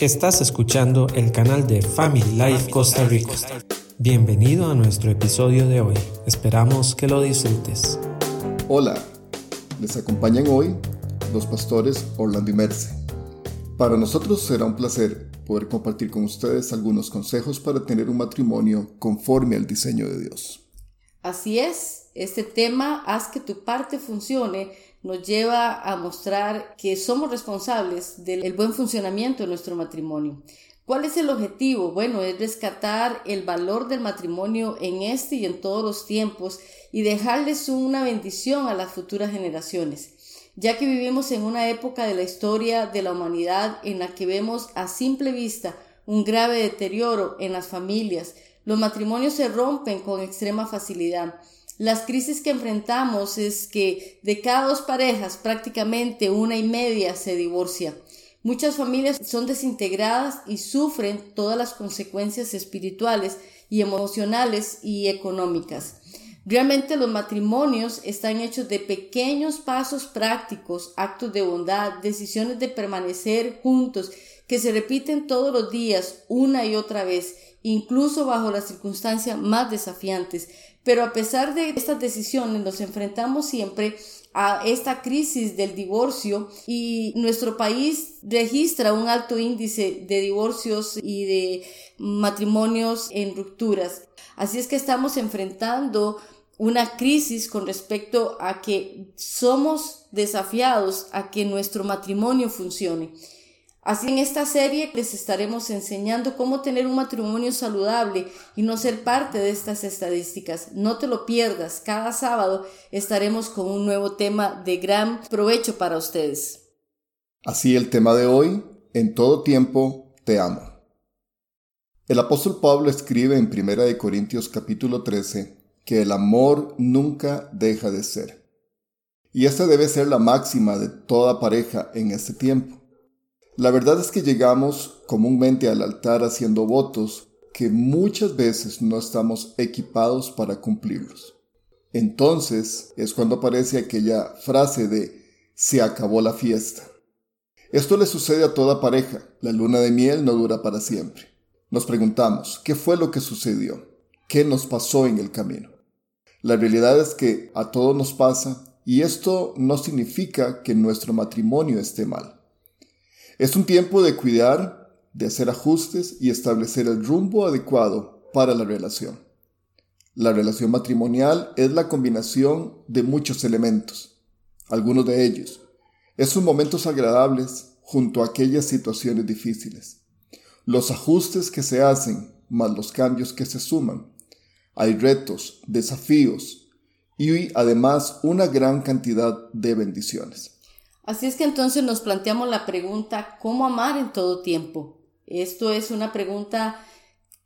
Estás escuchando el canal de Family Life Costa Rica. Bienvenido a nuestro episodio de hoy. Esperamos que lo disfrutes. Hola, les acompañan hoy los pastores Orlando y Merce. Para nosotros será un placer poder compartir con ustedes algunos consejos para tener un matrimonio conforme al diseño de Dios. Así es, este tema, haz que tu parte funcione, nos lleva a mostrar que somos responsables del buen funcionamiento de nuestro matrimonio. ¿Cuál es el objetivo? Bueno, es rescatar el valor del matrimonio en este y en todos los tiempos y dejarles una bendición a las futuras generaciones, ya que vivimos en una época de la historia de la humanidad en la que vemos a simple vista un grave deterioro en las familias, los matrimonios se rompen con extrema facilidad, las crisis que enfrentamos es que de cada dos parejas prácticamente una y media se divorcia. Muchas familias son desintegradas y sufren todas las consecuencias espirituales y emocionales y económicas. Realmente los matrimonios están hechos de pequeños pasos prácticos, actos de bondad, decisiones de permanecer juntos, que se repiten todos los días una y otra vez, incluso bajo las circunstancias más desafiantes. Pero a pesar de estas decisiones, nos enfrentamos siempre a esta crisis del divorcio y nuestro país registra un alto índice de divorcios y de matrimonios en rupturas. Así es que estamos enfrentando una crisis con respecto a que somos desafiados a que nuestro matrimonio funcione. Así en esta serie les estaremos enseñando cómo tener un matrimonio saludable y no ser parte de estas estadísticas. No te lo pierdas, cada sábado estaremos con un nuevo tema de gran provecho para ustedes. Así el tema de hoy, en todo tiempo te amo. El apóstol Pablo escribe en 1 Corintios capítulo 13 que el amor nunca deja de ser. Y esta debe ser la máxima de toda pareja en este tiempo. La verdad es que llegamos comúnmente al altar haciendo votos que muchas veces no estamos equipados para cumplirlos. Entonces es cuando aparece aquella frase de se acabó la fiesta. Esto le sucede a toda pareja. La luna de miel no dura para siempre. Nos preguntamos, ¿qué fue lo que sucedió? ¿Qué nos pasó en el camino? La realidad es que a todos nos pasa y esto no significa que nuestro matrimonio esté mal. Es un tiempo de cuidar, de hacer ajustes y establecer el rumbo adecuado para la relación. La relación matrimonial es la combinación de muchos elementos. Algunos de ellos es sus momentos agradables junto a aquellas situaciones difíciles. Los ajustes que se hacen más los cambios que se suman. Hay retos, desafíos y además una gran cantidad de bendiciones. Así es que entonces nos planteamos la pregunta, ¿cómo amar en todo tiempo? Esto es una pregunta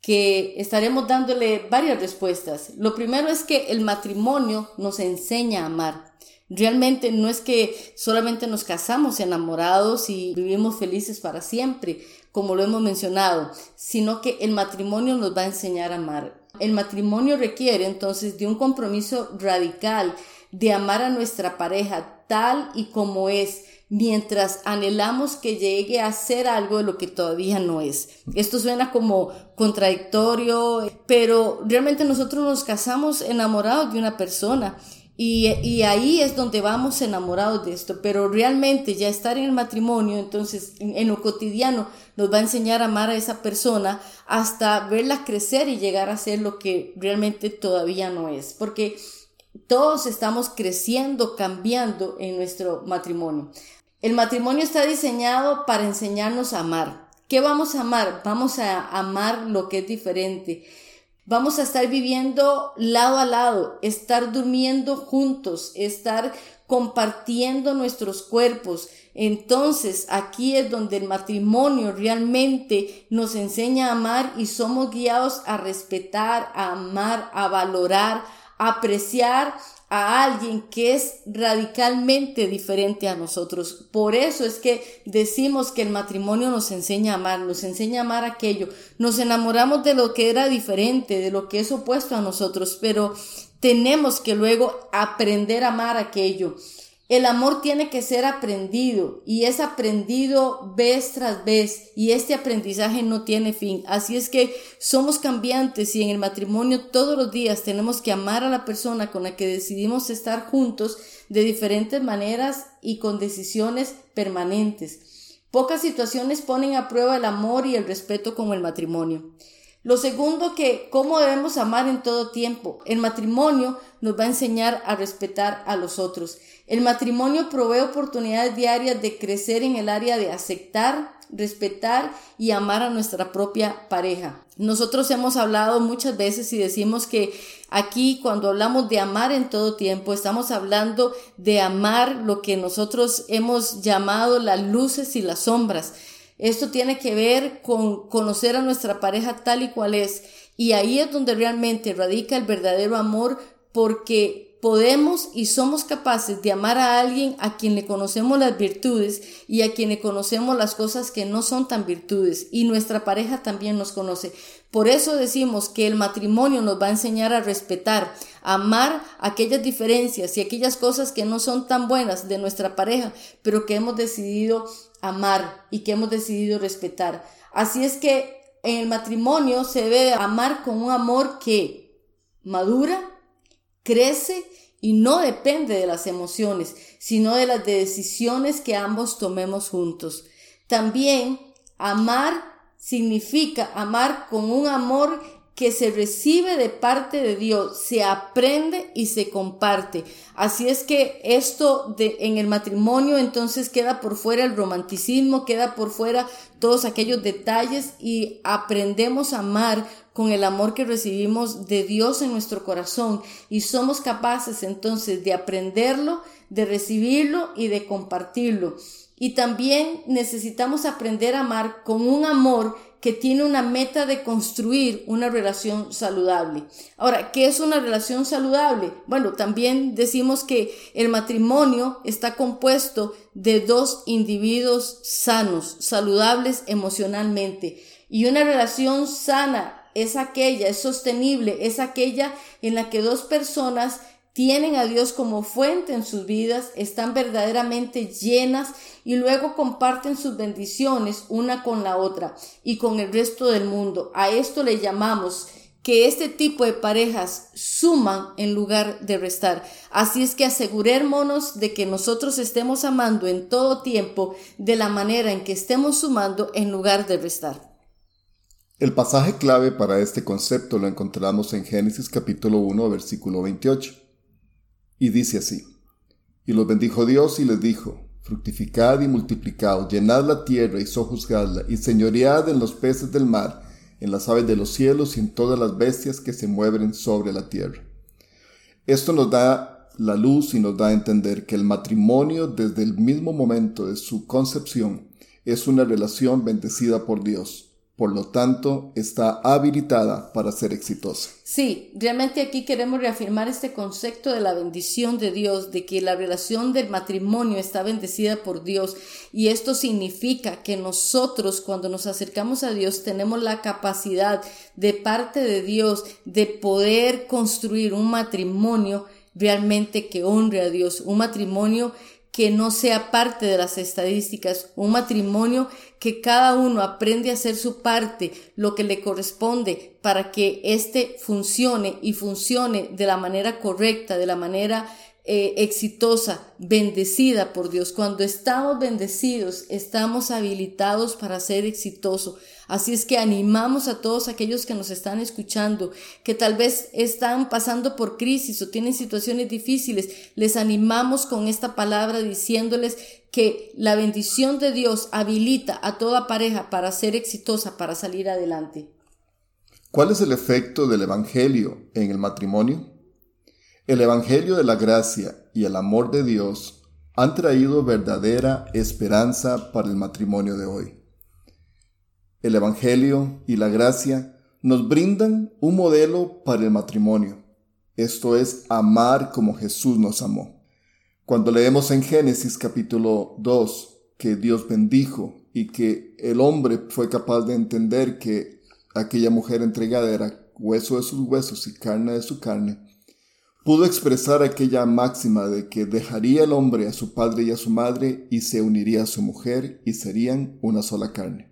que estaremos dándole varias respuestas. Lo primero es que el matrimonio nos enseña a amar. Realmente no es que solamente nos casamos enamorados y vivimos felices para siempre, como lo hemos mencionado, sino que el matrimonio nos va a enseñar a amar. El matrimonio requiere entonces de un compromiso radical de amar a nuestra pareja tal y como es, mientras anhelamos que llegue a ser algo de lo que todavía no es. Esto suena como contradictorio, pero realmente nosotros nos casamos enamorados de una persona. Y, ahí es donde vamos enamorados de esto, pero realmente ya estar en el matrimonio, entonces en, en, lo cotidiano nos va a enseñar a amar a esa persona hasta verla crecer y llegar a ser lo que realmente todavía no es. Porque todos estamos creciendo, cambiando en nuestro matrimonio. El matrimonio está diseñado para enseñarnos a amar. ¿Qué vamos a amar? Vamos a amar lo que es diferente. Vamos a estar viviendo lado a lado, estar durmiendo juntos, estar compartiendo nuestros cuerpos. Entonces aquí es donde el matrimonio realmente nos enseña a amar y somos guiados a respetar, a amar, a valorar, apreciar a alguien que es radicalmente diferente a nosotros. Por eso es que decimos que el matrimonio nos enseña a amar, nos enseña a amar aquello. Nos enamoramos de lo que era diferente, de lo que es opuesto a nosotros, pero tenemos que luego aprender a amar aquello. El amor tiene que ser aprendido y es aprendido vez tras vez y este aprendizaje no tiene fin. Así es que somos cambiantes y en el matrimonio todos los días tenemos que amar a la persona con la que decidimos estar juntos de diferentes maneras y con decisiones permanentes. Pocas situaciones ponen a prueba el amor y el respeto como el matrimonio. Lo segundo que, ¿cómo debemos amar en todo tiempo? El matrimonio nos va a enseñar a respetar a los otros. El matrimonio provee oportunidades diarias de crecer en el área de aceptar, respetar y amar a nuestra propia pareja. Nosotros hemos hablado muchas veces y decimos que aquí cuando hablamos de amar en todo tiempo, estamos hablando de amar lo que nosotros hemos llamado las luces y las sombras. Esto tiene que ver con conocer a nuestra pareja tal y cual es. Y ahí es donde realmente radica el verdadero amor porque podemos y somos capaces de amar a alguien a quien le conocemos las virtudes y a quien le conocemos las cosas que no son tan virtudes y nuestra pareja también nos conoce. Por eso decimos que el matrimonio nos va a enseñar a respetar, a amar aquellas diferencias y aquellas cosas que no son tan buenas de nuestra pareja, pero que hemos decidido amar y que hemos decidido respetar. Así es que en el matrimonio se debe amar con un amor que madura, crece y no depende de las emociones, sino de las decisiones que ambos tomemos juntos. También amar significa amar con un amor que se recibe de parte de Dios, se aprende y se comparte. Así es que esto de, en el matrimonio entonces queda por fuera el romanticismo, queda por fuera todos aquellos detalles y aprendemos a amar con el amor que recibimos de Dios en nuestro corazón y somos capaces entonces de aprenderlo, de recibirlo y de compartirlo. Y también necesitamos aprender a amar con un amor que tiene una meta de construir una relación saludable. Ahora, ¿qué es una relación saludable? Bueno, también decimos que el matrimonio está compuesto de dos individuos sanos, saludables emocionalmente. Y una relación sana es aquella, es sostenible, es aquella en la que dos personas tienen a Dios como fuente en sus vidas, están verdaderamente llenas y luego comparten sus bendiciones una con la otra y con el resto del mundo. A esto le llamamos que este tipo de parejas suman en lugar de restar. Así es que asegurémonos de que nosotros estemos amando en todo tiempo de la manera en que estemos sumando en lugar de restar. El pasaje clave para este concepto lo encontramos en Génesis capítulo 1 versículo 28 y dice así, y los bendijo Dios y les dijo, fructificad y multiplicaos, llenad la tierra y sojuzgadla, y señoread en los peces del mar, en las aves de los cielos y en todas las bestias que se mueven sobre la tierra. Esto nos da la luz y nos da a entender que el matrimonio desde el mismo momento de su concepción es una relación bendecida por Dios por lo tanto, está habilitada para ser exitosa. Sí, realmente aquí queremos reafirmar este concepto de la bendición de Dios, de que la relación del matrimonio está bendecida por Dios y esto significa que nosotros cuando nos acercamos a Dios tenemos la capacidad de parte de Dios de poder construir un matrimonio realmente que honre a Dios, un matrimonio que no sea parte de las estadísticas, un matrimonio que cada uno aprende a hacer su parte, lo que le corresponde para que éste funcione y funcione de la manera correcta, de la manera eh, exitosa, bendecida por Dios. Cuando estamos bendecidos, estamos habilitados para ser exitosos. Así es que animamos a todos aquellos que nos están escuchando, que tal vez están pasando por crisis o tienen situaciones difíciles. Les animamos con esta palabra diciéndoles que la bendición de Dios habilita a toda pareja para ser exitosa, para salir adelante. ¿Cuál es el efecto del Evangelio en el matrimonio? El Evangelio de la gracia y el amor de Dios han traído verdadera esperanza para el matrimonio de hoy. El Evangelio y la gracia nos brindan un modelo para el matrimonio, esto es amar como Jesús nos amó. Cuando leemos en Génesis capítulo 2 que Dios bendijo y que el hombre fue capaz de entender que aquella mujer entregada era hueso de sus huesos y carne de su carne, pudo expresar aquella máxima de que dejaría el hombre a su padre y a su madre y se uniría a su mujer y serían una sola carne.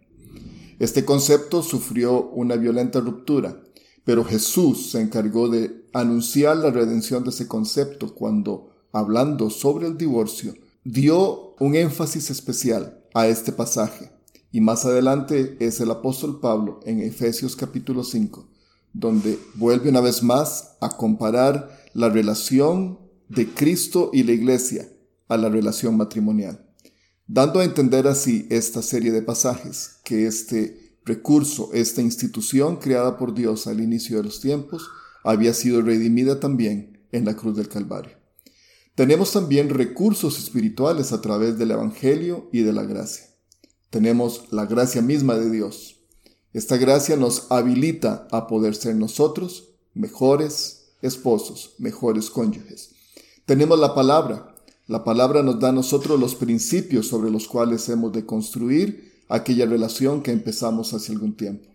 Este concepto sufrió una violenta ruptura, pero Jesús se encargó de anunciar la redención de ese concepto cuando, hablando sobre el divorcio, dio un énfasis especial a este pasaje. Y más adelante es el apóstol Pablo en Efesios capítulo 5, donde vuelve una vez más a comparar la relación de Cristo y la iglesia a la relación matrimonial, dando a entender así esta serie de pasajes que este recurso, esta institución creada por Dios al inicio de los tiempos, había sido redimida también en la cruz del Calvario. Tenemos también recursos espirituales a través del Evangelio y de la gracia. Tenemos la gracia misma de Dios. Esta gracia nos habilita a poder ser nosotros mejores esposos, mejores cónyuges. Tenemos la palabra. La palabra nos da a nosotros los principios sobre los cuales hemos de construir aquella relación que empezamos hace algún tiempo.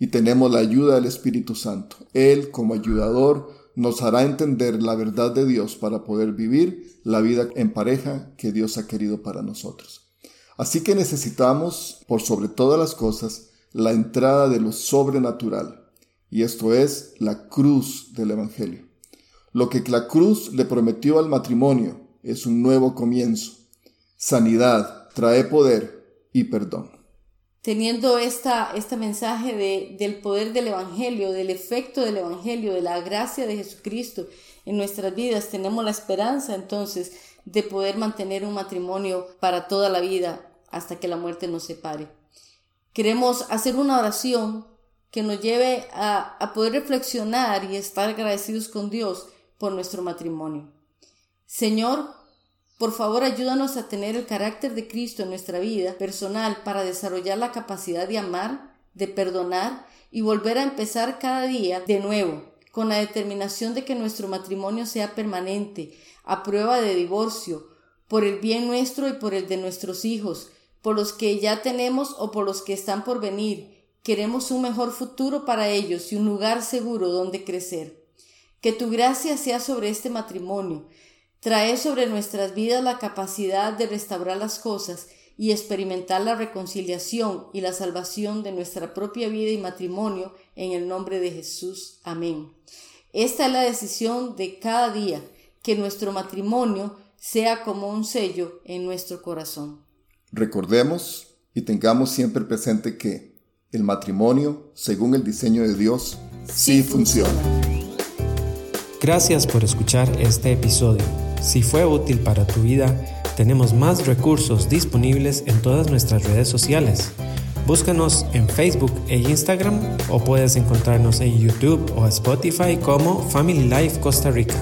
Y tenemos la ayuda del Espíritu Santo. Él, como ayudador, nos hará entender la verdad de Dios para poder vivir la vida en pareja que Dios ha querido para nosotros. Así que necesitamos, por sobre todas las cosas, la entrada de lo sobrenatural, y esto es la cruz del Evangelio. Lo que la cruz le prometió al matrimonio es un nuevo comienzo. Sanidad trae poder y perdón. Teniendo esta, este mensaje de, del poder del Evangelio, del efecto del Evangelio, de la gracia de Jesucristo en nuestras vidas, tenemos la esperanza entonces de poder mantener un matrimonio para toda la vida hasta que la muerte nos separe. Queremos hacer una oración que nos lleve a, a poder reflexionar y estar agradecidos con Dios por nuestro matrimonio. Señor, por favor ayúdanos a tener el carácter de Cristo en nuestra vida personal para desarrollar la capacidad de amar, de perdonar y volver a empezar cada día de nuevo, con la determinación de que nuestro matrimonio sea permanente, a prueba de divorcio, por el bien nuestro y por el de nuestros hijos, por los que ya tenemos o por los que están por venir, Queremos un mejor futuro para ellos y un lugar seguro donde crecer. Que tu gracia sea sobre este matrimonio. Trae sobre nuestras vidas la capacidad de restaurar las cosas y experimentar la reconciliación y la salvación de nuestra propia vida y matrimonio en el nombre de Jesús. Amén. Esta es la decisión de cada día, que nuestro matrimonio sea como un sello en nuestro corazón. Recordemos y tengamos siempre presente que el matrimonio, según el diseño de Dios, sí, funciona. Gracias por escuchar este episodio. Si fue útil para tu vida, tenemos más recursos disponibles en todas nuestras redes sociales. Búscanos en Facebook e Instagram o puedes encontrarnos en YouTube o Spotify como Family Life Costa Rica.